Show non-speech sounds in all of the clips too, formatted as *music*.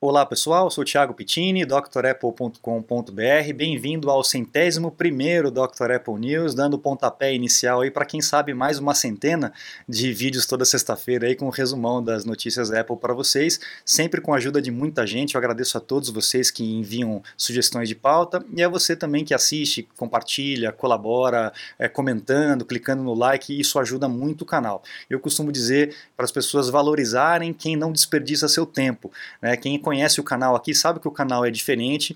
Olá pessoal, sou Thiago Pittini, drapple.com.br. Bem-vindo ao centésimo primeiro Dr. Apple News, dando o pontapé inicial aí para quem sabe mais uma centena de vídeos toda sexta-feira aí com o um resumão das notícias Apple para vocês, sempre com a ajuda de muita gente. Eu agradeço a todos vocês que enviam sugestões de pauta e a você também que assiste, compartilha, colabora, é, comentando, clicando no like, isso ajuda muito o canal. Eu costumo dizer para as pessoas valorizarem quem não desperdiça seu tempo, né? Quem conhece o canal aqui sabe que o canal é diferente,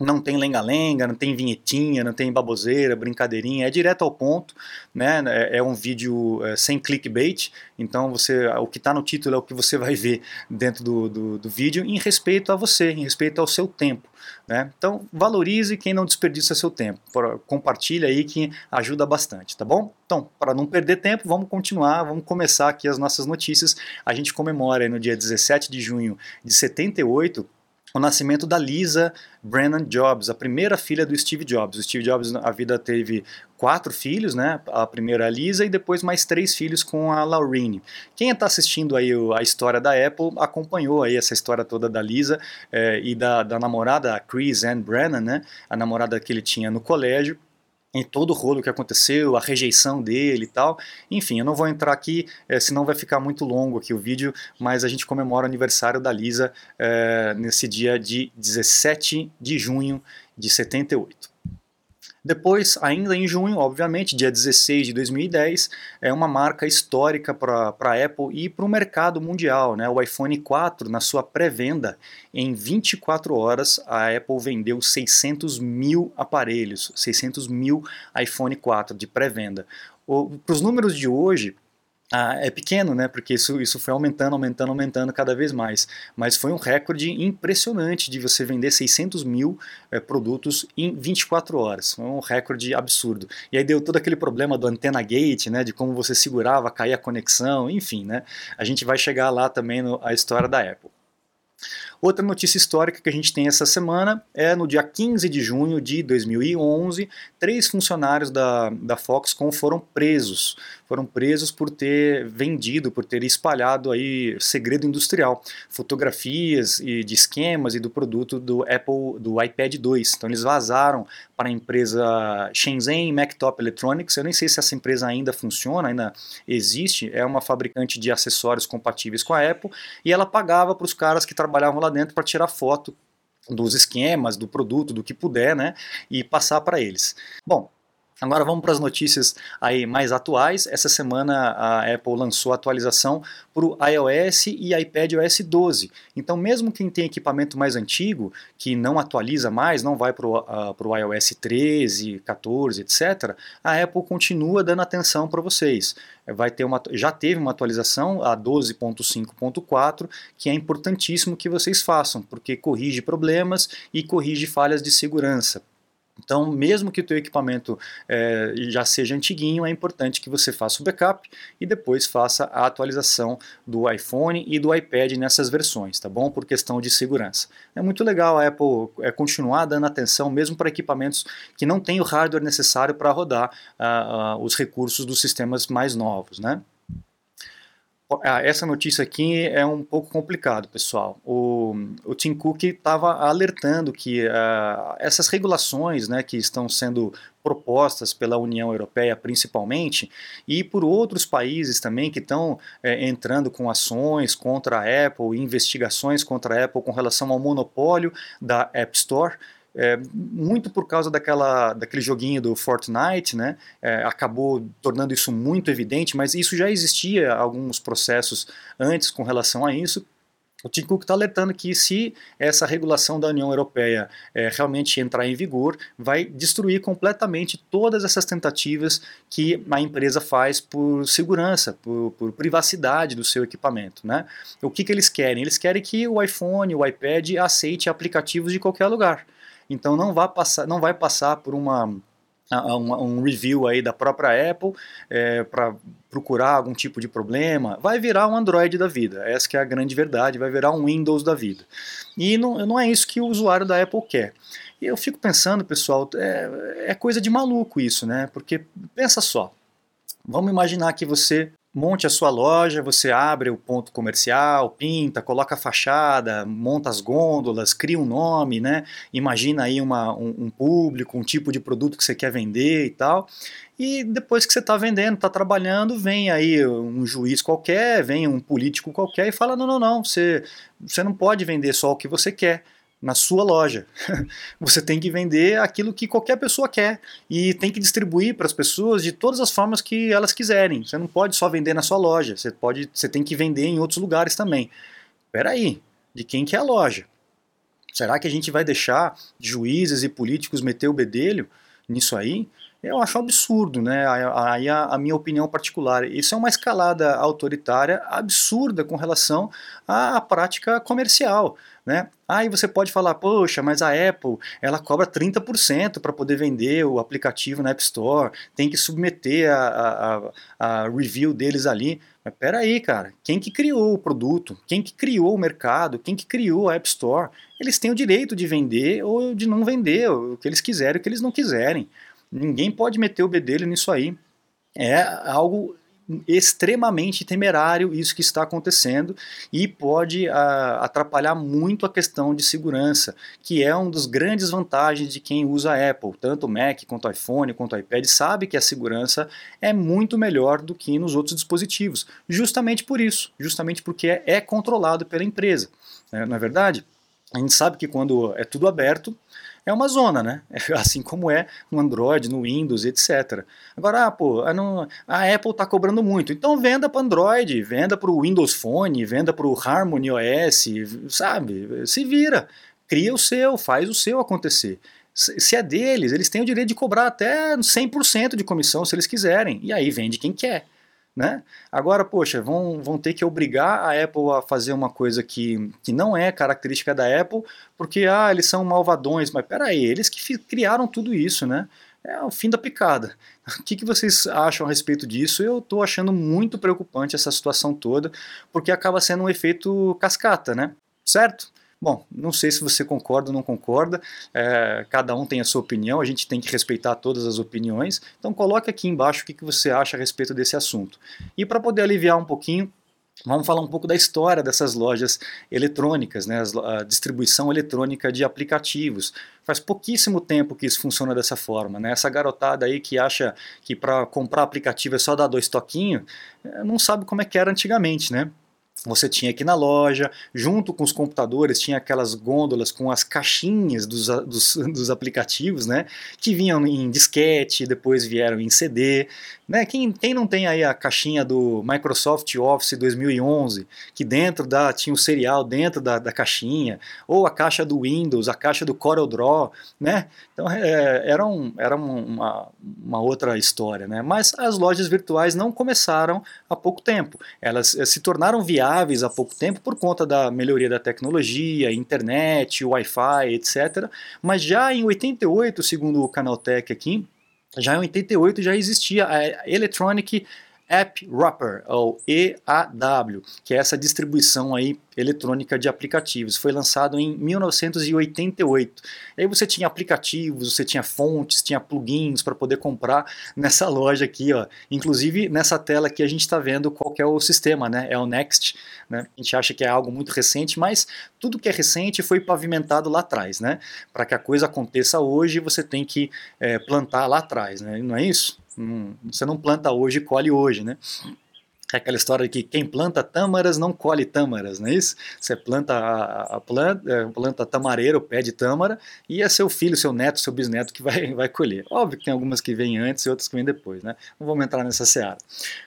não tem lenga-lenga, não tem vinhetinha, não tem baboseira, brincadeirinha, é direto ao ponto, né? É, é um vídeo é, sem clickbait, então você, o que está no título é o que você vai ver dentro do, do, do, vídeo em respeito a você, em respeito ao seu tempo, né? Então valorize quem não desperdiça seu tempo, compartilha aí que ajuda bastante, tá bom? Então, para não perder tempo, vamos continuar, vamos começar aqui as nossas notícias. A gente comemora no dia 17 de junho de 78 o nascimento da Lisa Brennan Jobs, a primeira filha do Steve Jobs. O Steve Jobs, a vida teve quatro filhos, né? A primeira a Lisa e depois mais três filhos com a Laurine. Quem está assistindo aí a história da Apple acompanhou aí essa história toda da Lisa eh, e da, da namorada, a Chris Ann Brennan, né? A namorada que ele tinha no colégio em todo o rolo que aconteceu, a rejeição dele e tal. Enfim, eu não vou entrar aqui, é, senão vai ficar muito longo aqui o vídeo, mas a gente comemora o aniversário da Lisa é, nesse dia de 17 de junho de 78. Depois, ainda em junho, obviamente, dia 16 de 2010, é uma marca histórica para a Apple e para o mercado mundial. Né? O iPhone 4, na sua pré-venda, em 24 horas, a Apple vendeu 600 mil aparelhos, 600 mil iPhone 4 de pré-venda. Para os números de hoje, ah, é pequeno, né? Porque isso, isso foi aumentando, aumentando, aumentando cada vez mais. Mas foi um recorde impressionante de você vender 600 mil é, produtos em 24 horas. Foi um recorde absurdo. E aí deu todo aquele problema do antena gate, né? De como você segurava, caía a conexão, enfim, né? A gente vai chegar lá também no, a história da Apple. Outra notícia histórica que a gente tem essa semana é no dia 15 de junho de 2011, três funcionários da, da Foxconn foram presos. Foram presos por ter vendido, por ter espalhado aí segredo industrial, fotografias e de esquemas e do produto do Apple, do iPad 2. Então eles vazaram para a empresa Shenzhen Mactop Electronics. Eu nem sei se essa empresa ainda funciona, ainda existe. É uma fabricante de acessórios compatíveis com a Apple e ela pagava para os caras que trabalhavam lá dentro para tirar foto dos esquemas, do produto, do que puder, né, e passar para eles. Bom, Agora vamos para as notícias aí mais atuais. Essa semana a Apple lançou a atualização para o iOS e iPad OS 12. Então, mesmo quem tem equipamento mais antigo, que não atualiza mais, não vai para o uh, iOS 13, 14, etc., a Apple continua dando atenção para vocês. Vai ter uma, já teve uma atualização, a 12.5.4, que é importantíssimo que vocês façam, porque corrige problemas e corrige falhas de segurança. Então, mesmo que o teu equipamento é, já seja antiguinho, é importante que você faça o backup e depois faça a atualização do iPhone e do iPad nessas versões, tá bom? Por questão de segurança. É muito legal a Apple é, continuar dando atenção, mesmo para equipamentos que não têm o hardware necessário para rodar uh, uh, os recursos dos sistemas mais novos, né? Ah, essa notícia aqui é um pouco complicado, pessoal. O, o Tim Cook estava alertando que uh, essas regulações né, que estão sendo propostas pela União Europeia principalmente e por outros países também que estão é, entrando com ações contra a Apple, investigações contra a Apple com relação ao monopólio da App Store é, muito por causa daquela, daquele joguinho do Fortnite, né, é, acabou tornando isso muito evidente, mas isso já existia alguns processos antes com relação a isso. O Tim Cook está alertando que se essa regulação da União Europeia é, realmente entrar em vigor, vai destruir completamente todas essas tentativas que a empresa faz por segurança, por, por privacidade do seu equipamento. Né? O que, que eles querem? Eles querem que o iPhone, o iPad aceite aplicativos de qualquer lugar. Então não vai passar, não vai passar por uma, um review aí da própria Apple é, para procurar algum tipo de problema, vai virar um Android da vida. Essa é a grande verdade, vai virar um Windows da vida. E não, não é isso que o usuário da Apple quer. E eu fico pensando, pessoal, é, é coisa de maluco isso, né? Porque pensa só, vamos imaginar que você monte a sua loja, você abre o ponto comercial, pinta, coloca a fachada, monta as gôndolas, cria um nome, né? Imagina aí uma, um, um público, um tipo de produto que você quer vender e tal. E depois que você está vendendo, está trabalhando, vem aí um juiz qualquer, vem um político qualquer e fala: não, não, não, você, você não pode vender só o que você quer na sua loja. *laughs* Você tem que vender aquilo que qualquer pessoa quer e tem que distribuir para as pessoas de todas as formas que elas quiserem. Você não pode só vender na sua loja, você pode, você tem que vender em outros lugares também. Espera aí, de quem que é a loja? Será que a gente vai deixar juízes e políticos meter o bedelho nisso aí? Eu acho um absurdo, né? Aí a, a, minha opinião particular. Isso é uma escalada autoritária absurda com relação à prática comercial. Né? Aí você pode falar, poxa, mas a Apple ela cobra 30% para poder vender o aplicativo na App Store, tem que submeter a, a, a review deles ali. Mas peraí, cara, quem que criou o produto? Quem que criou o mercado? Quem que criou a App Store? Eles têm o direito de vender ou de não vender, o que eles quiserem, o que eles não quiserem. Ninguém pode meter o bedelho nisso aí. É algo extremamente temerário isso que está acontecendo e pode ah, atrapalhar muito a questão de segurança, que é uma das grandes vantagens de quem usa Apple, tanto o Mac quanto o iPhone quanto o iPad sabe que a segurança é muito melhor do que nos outros dispositivos, justamente por isso, justamente porque é, controlado pela empresa, é, não é verdade? A gente sabe que quando é tudo aberto, é uma zona, né? *laughs* Assim como é no Android, no Windows, etc. Agora, ah, pô, a, não, a Apple está cobrando muito, então venda para Android, venda para o Windows Phone, venda para o Harmony OS, sabe? Se vira, cria o seu, faz o seu acontecer. Se é deles, eles têm o direito de cobrar até 100% de comissão se eles quiserem, e aí vende quem quer. Né? Agora, poxa, vão, vão ter que obrigar a Apple a fazer uma coisa que, que não é característica da Apple, porque ah, eles são malvadões, mas peraí, eles que criaram tudo isso, né? É o fim da picada. O que, que vocês acham a respeito disso? Eu estou achando muito preocupante essa situação toda, porque acaba sendo um efeito cascata, né? Certo? Bom, não sei se você concorda ou não concorda, é, cada um tem a sua opinião, a gente tem que respeitar todas as opiniões, então coloque aqui embaixo o que, você acha a respeito desse assunto. E para poder aliviar um pouquinho, Vamos falar um pouco da história dessas lojas eletrônicas, né, a distribuição eletrônica de aplicativos. Faz pouquíssimo tempo que isso funciona dessa forma. Né? Essa garotada aí que acha que para comprar aplicativo é só dar dois toquinhos, é, não sabe como é que era antigamente. Né? Você tinha aqui na loja, junto com os computadores, tinha aquelas gôndolas com as caixinhas dos, dos, *laughs* dos, aplicativos, né, que vinham em disquete, depois vieram em CD. Né? Quem, quem não tem aí a caixinha do Microsoft Office 2011, que dentro da tinha o serial dentro da, da caixinha, ou a caixa do Windows, a caixa do CorelDRAW, né? Então é, era, um, era uma, uma outra história, né? Mas as lojas virtuais não começaram há pouco tempo. Elas eh, se tornaram viáveis há pouco tempo por conta da melhoria da tecnologia, internet, Wi-Fi, etc. Mas já em 88, segundo o Canaltech aqui, já em 88 já existia a Electronic App Wrapper, ou EAW, que é essa distribuição aí eletrônica de aplicativos. Foi lançado em 1988. E aí você tinha aplicativos, você tinha fontes, tinha plugins para poder comprar nessa loja aqui, ó. Inclusive nessa tela aqui a gente está vendo qual é o sistema, né? É o Next, né? A gente acha que é algo muito recente, mas tudo que é recente foi pavimentado lá atrás, né? Para que a coisa aconteça hoje, você tem que é, plantar lá atrás, né? Não é isso? Você não planta hoje e colhe hoje, né? É aquela história de que quem planta tâmaras não colhe tâmaras, não é isso? Você planta a, a planta, é, planta tamareira, o pé de tâmara, e é seu filho, seu neto, seu bisneto que vai, *laughs* vai colher. Óbvio que tem algumas que vêm antes e outras que vêm depois, né? Não vamos entrar nessa seara.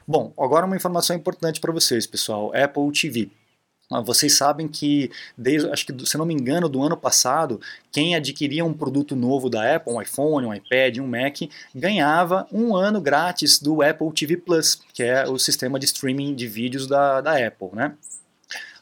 Bom, agora uma informação importante para vocês, pessoal. Apple TV. Vocês sabem que, desde, acho que, se não me engano, do ano passado, quem adquiria um produto novo da Apple, um iPhone, um iPad, um Mac, ganhava um ano grátis do Apple TV Plus, que é o sistema de streaming de vídeos da, da Apple, né?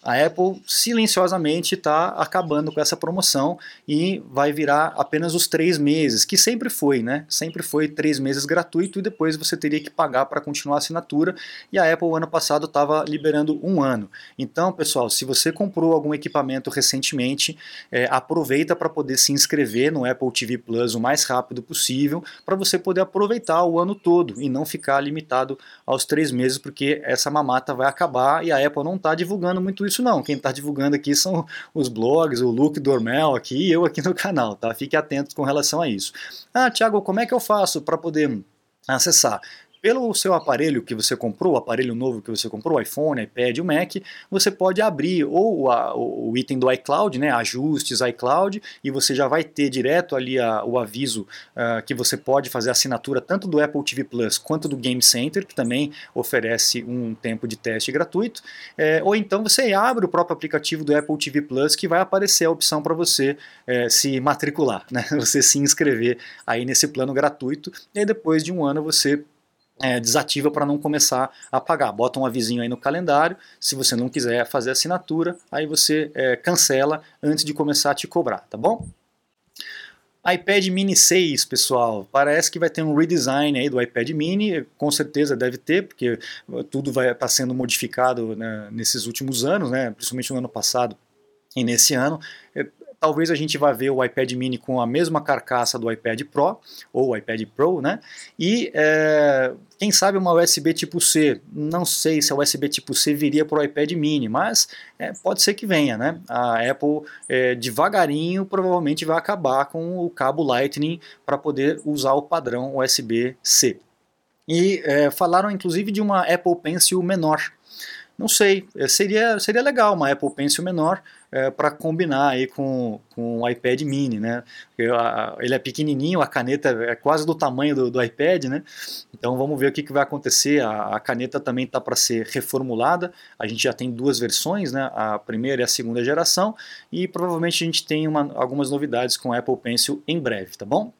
A Apple silenciosamente está acabando com essa promoção e vai virar apenas os três meses, que sempre foi, né? Sempre foi três meses gratuito e depois você teria que pagar para continuar a assinatura. E a Apple ano passado estava liberando um ano. Então, pessoal, se você comprou algum equipamento recentemente, é, aproveita para poder se inscrever no Apple TV Plus o mais rápido possível, para você poder aproveitar o ano todo e não ficar limitado aos três meses, porque essa mamata vai acabar e a Apple não está divulgando muito isso não. Quem está divulgando aqui são os blogs, o Luke Dormel aqui e eu aqui no canal, tá? Fique atento com relação a isso. Ah, Thiago, como é que eu faço para poder acessar? Pelo seu aparelho que você comprou, o aparelho novo que você comprou, iPhone, iPad, o Mac, você pode abrir ou a, o item do iCloud, né, ajustes iCloud, e você já vai ter direto ali a, o aviso uh, que você pode fazer assinatura tanto do Apple TV Plus quanto do Game Center, que também oferece um tempo de teste gratuito, é, ou então você abre o próprio aplicativo do Apple TV Plus que vai aparecer a opção para você é, se matricular, né, *laughs* você se inscrever aí nesse plano gratuito, e depois de um ano você é, desativa para não começar a pagar. Bota um avisinho aí no calendário. Se você não quiser fazer assinatura, aí você é, cancela antes de começar a te cobrar, tá bom? iPad Mini 6, pessoal, parece que vai ter um redesign aí do iPad Mini, com certeza deve ter, porque tudo vai estar tá sendo modificado né, nesses últimos anos, né, principalmente no ano passado e nesse ano. Talvez a gente vá ver o iPad mini com a mesma carcaça do iPad Pro, ou iPad Pro, né? E é, quem sabe uma USB tipo C. Não sei se a USB tipo C viria para o iPad mini, mas é, pode ser que venha, né? A Apple é, devagarinho provavelmente vai acabar com o cabo Lightning para poder usar o padrão USB-C. E é, falaram inclusive de uma Apple Pencil menor. Não sei, é, seria, seria legal uma Apple Pencil menor é, para combinar aí com, com o iPad mini, né? Ele é pequenininho, a caneta é quase do tamanho do, do iPad, né? Então vamos ver o que, que vai acontecer. A, a caneta também está para ser reformulada. A gente já tem duas versões, né? A primeira e a segunda geração e provavelmente a gente tem uma, algumas novidades com o Apple Pencil em breve, tá bom?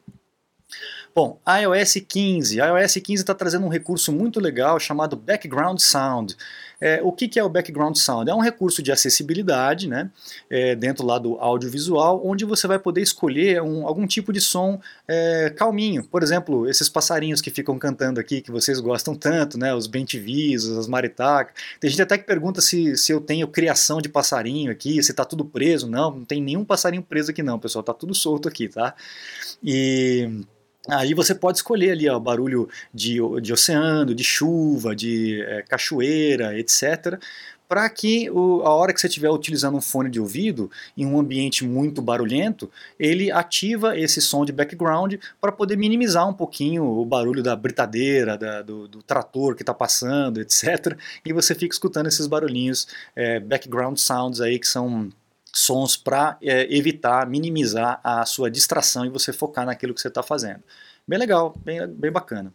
Bom, iOS 15. A iOS 15 está trazendo um recurso muito legal chamado Background Sound. É, o que, que, é o Background Sound? É um recurso de acessibilidade, né, é, dentro lá do audiovisual, onde você vai poder escolher um, algum tipo de som é, calminho. Por exemplo, esses passarinhos que ficam cantando aqui, que vocês gostam tanto, né, os bentivisos, as maritacas. Tem gente até que pergunta se, se eu tenho criação de passarinho aqui, se está tudo preso. Não, não tem nenhum passarinho preso aqui não, pessoal, está tudo solto aqui, tá? E... Aí você pode escolher ali ó, barulho de, de oceano, de chuva, de é, cachoeira, etc. Para que o, a hora que você estiver utilizando um fone de ouvido em um ambiente muito barulhento, ele ativa esse som de background para poder minimizar um pouquinho o barulho da britadeira, da, do, do, trator que está passando, etc. E você fica escutando esses barulhinhos, é, background sounds aí que são sons para é, evitar, minimizar a sua distração e você focar naquilo que você está fazendo. Bem legal, bem, bem bacana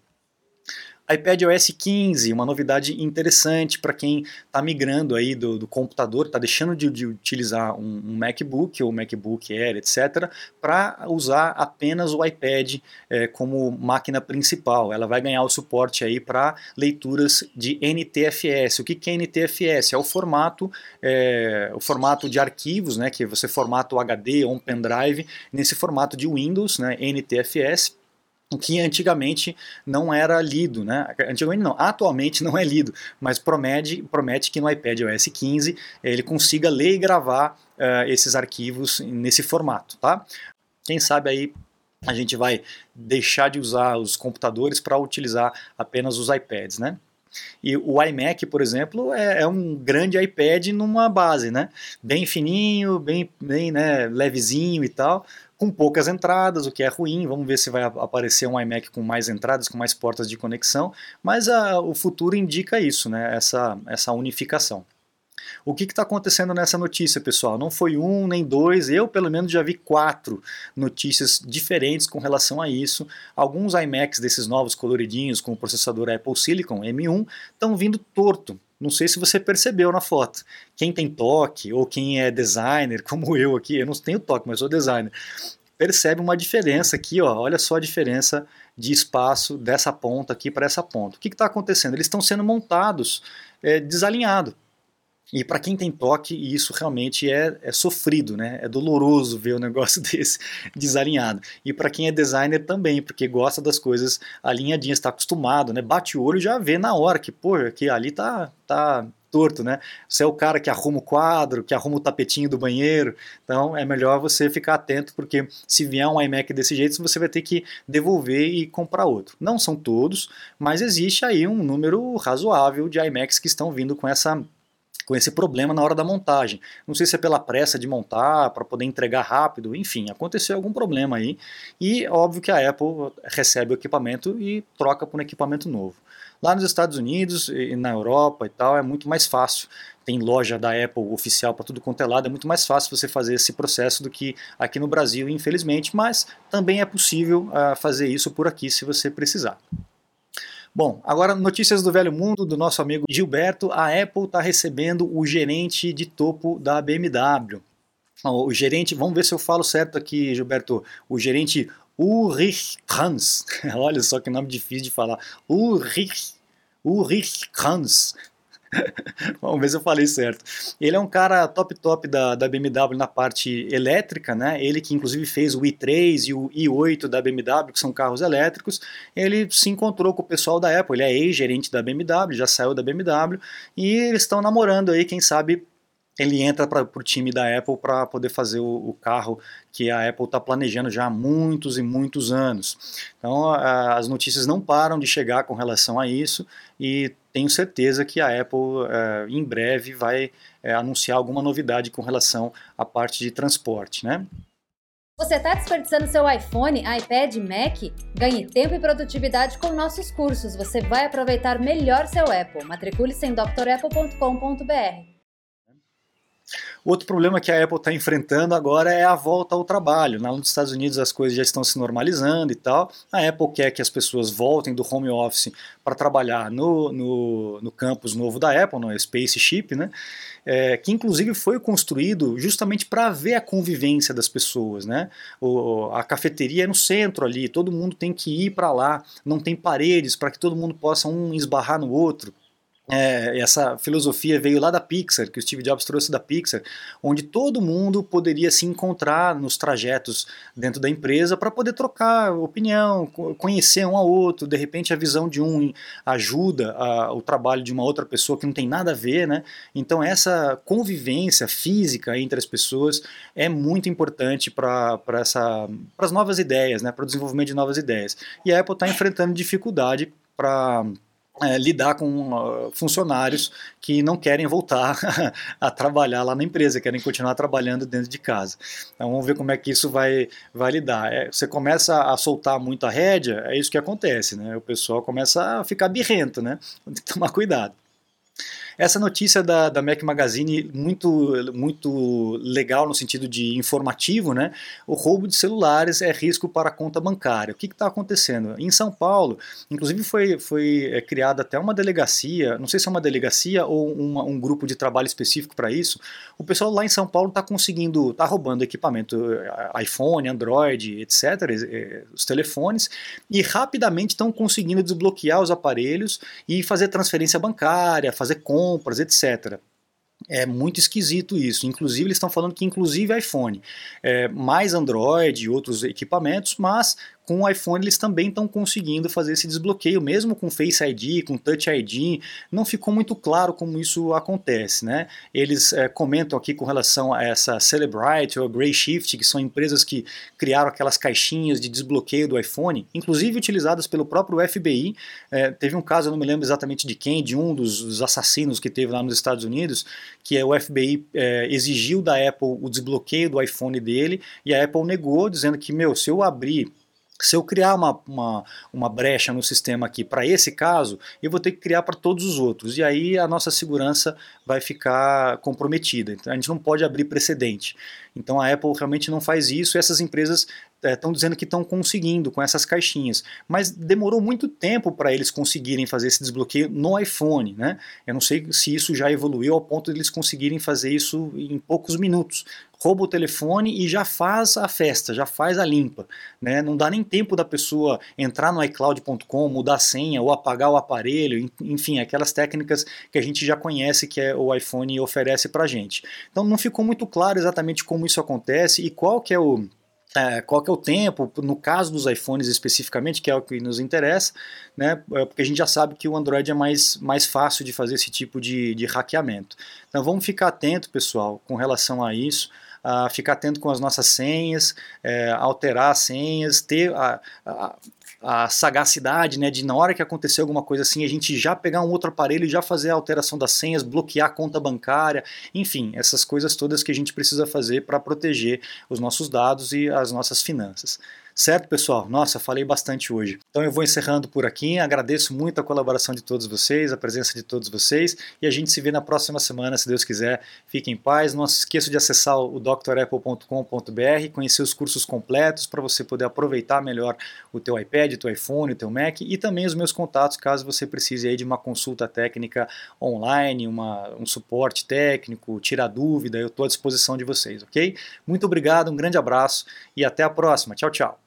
iPadOS 15, uma novidade interessante para quem está migrando aí do, do computador, está deixando de, de utilizar um, um, MacBook ou MacBook Air, etc., para usar apenas o iPad é, como máquina principal. Ela vai ganhar o suporte aí para leituras de NTFS. O que, que é NTFS? É o formato, é, o formato de arquivos, né, que você formata o HD ou um pendrive nesse formato de Windows, né, NTFS que antigamente não era lido, né? Antigamente não, atualmente não é lido, mas promete, promete que no iPad OS 15 ele consiga ler e gravar uh, esses arquivos nesse formato, tá? Quem sabe aí a gente vai deixar de usar os computadores para utilizar apenas os iPads, né? E o iMac, por exemplo, é, é, um grande iPad numa base, né? Bem fininho, bem, bem né, levezinho e tal com poucas entradas, o que é ruim. Vamos ver se vai aparecer um iMac com mais entradas, com mais portas de conexão. Mas a, o futuro indica isso, né? essa, essa unificação. O que está acontecendo nessa notícia, pessoal? Não foi um nem dois, eu pelo menos já vi quatro notícias diferentes com relação a isso. Alguns iMacs desses novos coloridinhos com o processador Apple Silicon M1 estão vindo torto, não sei se você percebeu na foto. Quem tem toque ou quem é designer, *laughs* como eu aqui, eu não tenho toque, mas sou designer, percebe uma diferença aqui, ó, olha só a diferença de espaço dessa ponta aqui para essa ponta. O que está acontecendo? Eles estão sendo montados é, desalinhado. E para quem tem toque, isso realmente é, é, sofrido, né? É doloroso ver um *laughs* negócio desse desalinhado. E para quem é designer também, porque gosta das coisas alinhadinhas, está acostumado, né? Bate o olho e já vê na hora que, pô, que ali tá, tá torto, né? Você é o cara que arruma o quadro, que arruma o tapetinho do banheiro, então é melhor você ficar atento, porque se vier um iMac desse jeito, você vai ter que devolver e comprar outro. Não são todos, mas existe aí um número razoável de iMacs que estão vindo com essa com esse problema na hora da montagem. Não sei se é pela pressa de montar, para poder entregar rápido, enfim, aconteceu algum problema aí. E óbvio que a Apple recebe o equipamento e troca por um equipamento novo. Lá nos Estados Unidos e na Europa e tal é muito mais fácil. Tem loja da Apple oficial para tudo quanto é lado, é muito mais fácil você fazer esse processo do que aqui no Brasil, infelizmente, mas também é possível uh, fazer isso por aqui se você precisar. Bom, agora notícias do velho mundo do nosso amigo Gilberto. A Apple está recebendo o gerente de topo da BMW. O gerente, vamos ver se eu falo certo aqui, Gilberto. O gerente Ulrich Hans. *laughs* Olha só que nome difícil de falar. Ulrich, Ulrich Hans. Vamos ver se eu falei certo. Ele é um cara top top da, da BMW na parte elétrica, né? Ele que inclusive fez o i3 e o i8 da BMW, que são carros elétricos. Ele se encontrou com o pessoal da Apple. Ele é ex-gerente da BMW, já saiu da BMW e eles estão namorando aí, quem sabe ele entra para o time da Apple para poder fazer o, o, carro que a Apple está planejando já há muitos e muitos anos. Então a, as notícias não param de chegar com relação a isso e tenho certeza que a Apple é, em breve vai é, anunciar alguma novidade com relação à parte de transporte, né? Você está desperdiçando seu iPhone, iPad, Mac? Ganhe tempo e produtividade com nossos cursos. Você vai aproveitar melhor seu Apple. Matricule-se em drapple.com.br. Outro problema que a Apple está enfrentando agora é a volta ao trabalho. Nos Estados Unidos as coisas já estão se normalizando e tal. A Apple quer que as pessoas voltem do home office para trabalhar no, no, no, campus novo da Apple, no Spaceship, né? É, que inclusive foi construído justamente para ver a convivência das pessoas. Né? O, a cafeteria é no centro ali, todo mundo tem que ir para lá, não tem paredes para que todo mundo possa um esbarrar no outro. É, essa filosofia veio lá da Pixar, que o Steve Jobs trouxe da Pixar, onde todo mundo poderia se encontrar nos trajetos dentro da empresa para poder trocar opinião, conhecer um ao outro. De repente, a visão de um ajuda a, o trabalho de uma outra pessoa que não tem nada a ver, né? Então, essa convivência física entre as pessoas é muito importante para as novas ideias, né? Para o desenvolvimento de novas ideias. E a Apple está enfrentando dificuldade para é, lidar com uh, funcionários que não querem voltar *laughs* a trabalhar lá na empresa, querem continuar trabalhando dentro de casa. Então vamos ver como é que isso vai, vai lidar. É, você começa a soltar muito a rédea, é isso que acontece, né? O pessoal começa a ficar birrento, né? Tem que tomar cuidado. Essa notícia da, da Mac Magazine, muito, muito legal no sentido de informativo, né? O roubo de celulares é risco para a conta bancária. O que está acontecendo? Em São Paulo, inclusive foi, foi é, criada até uma delegacia, não sei se é uma delegacia ou uma, um grupo de trabalho específico para isso. O pessoal lá em São Paulo está conseguindo, está roubando equipamento, é, iPhone, Android, etc., é, os telefones, e rapidamente estão conseguindo desbloquear os aparelhos e fazer transferência bancária, fazer compra compras, etc. É muito esquisito isso. Inclusive, eles estão falando que inclusive iPhone, é, mais Android e outros equipamentos, mas com o iPhone eles também estão conseguindo fazer esse desbloqueio, mesmo com Face ID, com Touch ID, não ficou muito claro como isso acontece. Né? Eles é, comentam aqui com relação a essa Celebrite ou Grey Shift, que são empresas que criaram aquelas caixinhas de desbloqueio do iPhone, inclusive utilizadas pelo próprio FBI. É, teve um caso, eu não me lembro exatamente de quem, de um dos, dos assassinos que teve lá nos Estados Unidos, que é, o FBI é, exigiu da Apple o desbloqueio do iPhone dele e a Apple negou, dizendo que, meu, se eu abrir se eu criar uma, uma, uma brecha no sistema aqui para esse caso, eu vou ter que criar para todos os outros. E aí a nossa segurança vai ficar comprometida. Então a gente não pode abrir precedente. Então a Apple realmente não faz isso e essas empresas estão é, dizendo que estão conseguindo com essas caixinhas, mas demorou muito tempo para eles conseguirem fazer esse desbloqueio no iPhone, né? Eu não sei se isso já evoluiu ao ponto de eles conseguirem fazer isso em poucos minutos. Rouba o telefone e já faz a festa, já faz a limpa, né? Não dá nem tempo da pessoa entrar no iCloud.com, mudar a senha ou apagar o aparelho, enfim, aquelas técnicas que a gente já conhece que é, o iPhone oferece para gente. Então não ficou muito claro exatamente como isso acontece e qual que é o é, qual que é o tempo, no caso dos iPhones especificamente, que é o que nos interessa, né, é, porque a gente já sabe que o Android é mais, mais fácil de fazer esse tipo de, de hackeamento. Então vamos ficar atento, pessoal, com relação a isso, a ficar atento com as nossas senhas, é, alterar as senhas, ter a, a, a sagacidade, né, de na hora que acontecer alguma coisa assim, a gente já pegar um outro aparelho e já fazer a alteração das senhas, bloquear a conta bancária, enfim, essas coisas todas que a gente precisa fazer para proteger os nossos dados e as nossas finanças. Certo, pessoal? Nossa, falei bastante hoje. Então eu vou encerrando por aqui. Agradeço muito a colaboração de todos vocês, a presença de todos vocês e a gente se vê na próxima semana, se Deus quiser. Fique em paz. Não se esqueça de acessar o drapple.com.br, conhecer os cursos completos para você poder aproveitar melhor o teu iPad, o teu iPhone, o teu Mac e também os meus contatos caso você precise aí de uma consulta técnica online, uma, um suporte técnico, tirar dúvida, eu estou à disposição de vocês, ok? Muito obrigado, um grande abraço e até a próxima. Tchau, tchau.